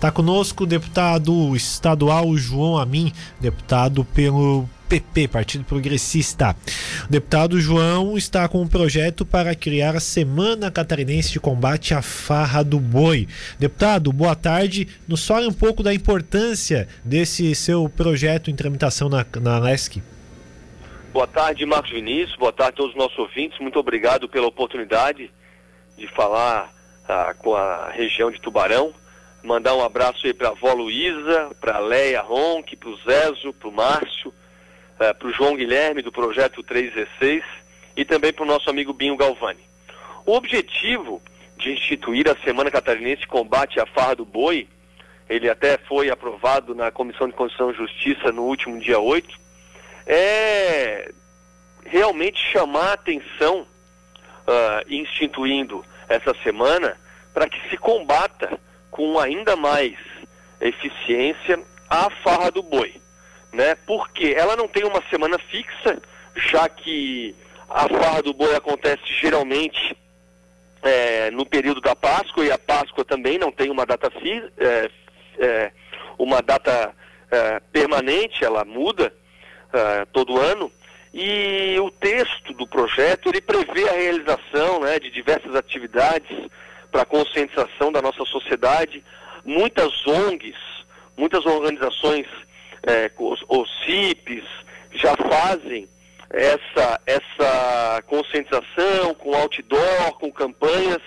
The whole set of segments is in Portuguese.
Está conosco o deputado estadual João Amin, deputado pelo PP, Partido Progressista. O deputado João está com um projeto para criar a Semana Catarinense de Combate à Farra do Boi. Deputado, boa tarde. Nos fale um pouco da importância desse seu projeto em tramitação na, na LESC. Boa tarde, Marcos Vinícius. Boa tarde a todos os nossos ouvintes. Muito obrigado pela oportunidade de falar ah, com a região de Tubarão. Mandar um abraço aí para a avó Luísa, para a Leia para o Zezo, para o Márcio, eh, para o João Guilherme do Projeto 316 e também para o nosso amigo Binho Galvani. O objetivo de instituir a Semana Catarinense de Combate à Farra do Boi, ele até foi aprovado na Comissão de Constituição e Justiça no último dia 8, é realmente chamar a atenção, uh, instituindo essa semana, para que se combata com ainda mais eficiência a farra do boi né? Porque ela não tem uma semana fixa, já que a farra do boi acontece geralmente é, no período da Páscoa e a Páscoa também não tem uma data fi, é, é, uma data é, permanente, ela muda é, todo ano. E o texto do projeto ele prevê a realização né, de diversas atividades para conscientização da nossa sociedade. Muitas ONGs, muitas organizações é, os, os CIPs já fazem essa, essa conscientização com outdoor, com campanhas,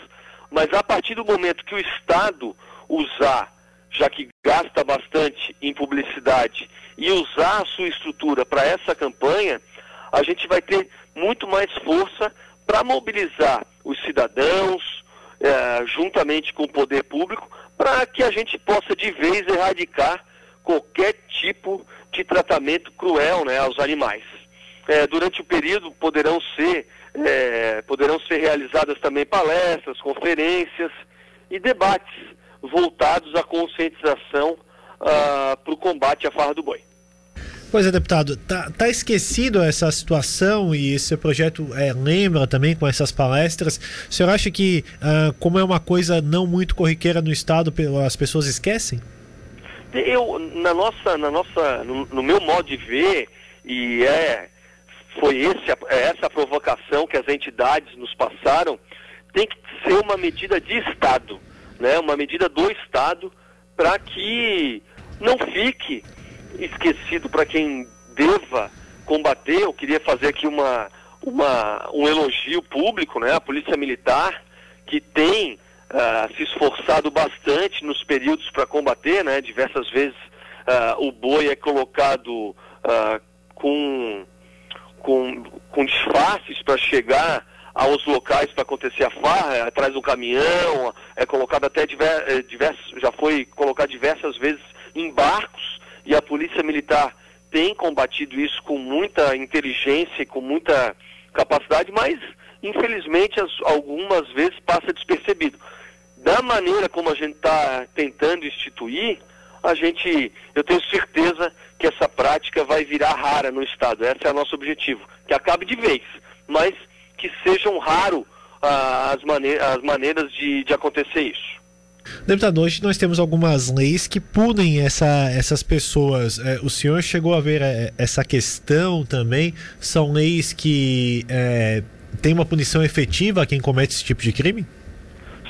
mas a partir do momento que o Estado usar, já que gasta bastante em publicidade, e usar a sua estrutura para essa campanha, a gente vai ter muito mais força para mobilizar os cidadãos, é, juntamente com o poder público, para que a gente possa de vez erradicar qualquer tipo de tratamento cruel né, aos animais. É, durante o período poderão ser, é, poderão ser realizadas também palestras, conferências e debates voltados à conscientização ah, para o combate à farra do boi. Pois é, deputado, tá, tá esquecido essa situação e esse projeto é, lembra também com essas palestras. O senhor acha que, ah, como é uma coisa não muito corriqueira no Estado, as pessoas esquecem? Eu, na nossa, na nossa, no, no meu modo de ver, e é, foi esse, é essa provocação que as entidades nos passaram, tem que ser uma medida de Estado, né? uma medida do Estado, para que não fique esquecido para quem deva combater. Eu queria fazer aqui uma, uma, um elogio público, né? A Polícia Militar, que tem uh, se esforçado bastante nos períodos para combater, né? Diversas vezes uh, o boi é colocado uh, com, com, com disfarces para chegar aos locais para acontecer a farra, é atrás do caminhão, é colocado até eh, diversos, já foi colocado diversas vezes em barcos e a polícia militar tem combatido isso com muita inteligência e com muita capacidade, mas infelizmente as, algumas vezes passa despercebido da maneira como a gente está tentando instituir, a gente, eu tenho certeza que essa prática vai virar rara no Estado. Esse é o nosso objetivo. Que acabe de vez, mas que sejam raro ah, as, mane as maneiras de, de acontecer isso. Deputado, hoje nós temos algumas leis que punem essa, essas pessoas. É, o senhor chegou a ver é, essa questão também? São leis que é, têm uma punição efetiva a quem comete esse tipo de crime?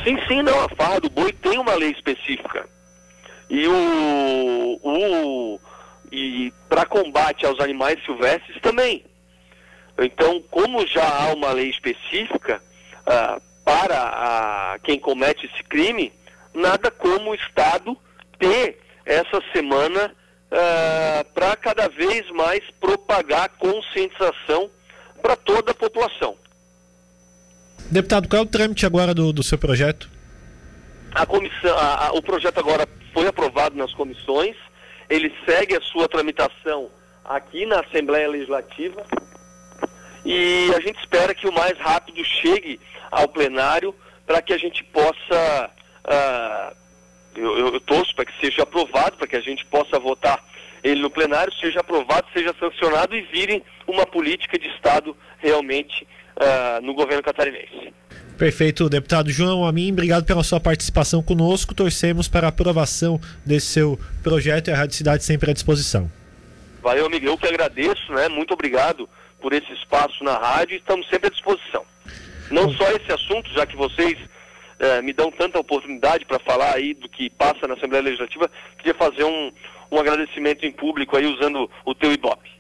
Sim, sim, não. A farra do boi tem uma lei específica. E o, o e para combate aos animais silvestres também. Então, como já há uma lei específica ah, para a, quem comete esse crime, nada como o Estado ter essa semana ah, para cada vez mais propagar conscientização para toda a população. Deputado, qual é o trâmite agora do, do seu projeto? A comissão, a, a, o projeto agora foi aprovado nas comissões, ele segue a sua tramitação aqui na Assembleia Legislativa e a gente espera que o mais rápido chegue ao plenário para que a gente possa. Uh, eu, eu, eu torço para que seja aprovado, para que a gente possa votar ele no plenário, seja aprovado, seja sancionado e vire uma política de Estado realmente uh, no governo catarinense. Perfeito, deputado João Amin, obrigado pela sua participação conosco. Torcemos para a aprovação desse seu projeto e a Rádio Cidade sempre à disposição. Valeu, amigo. Eu que agradeço, né? Muito obrigado por esse espaço na rádio estamos sempre à disposição. Não só esse assunto, já que vocês eh, me dão tanta oportunidade para falar aí do que passa na Assembleia Legislativa, queria fazer um, um agradecimento em público aí usando o teu Ibope.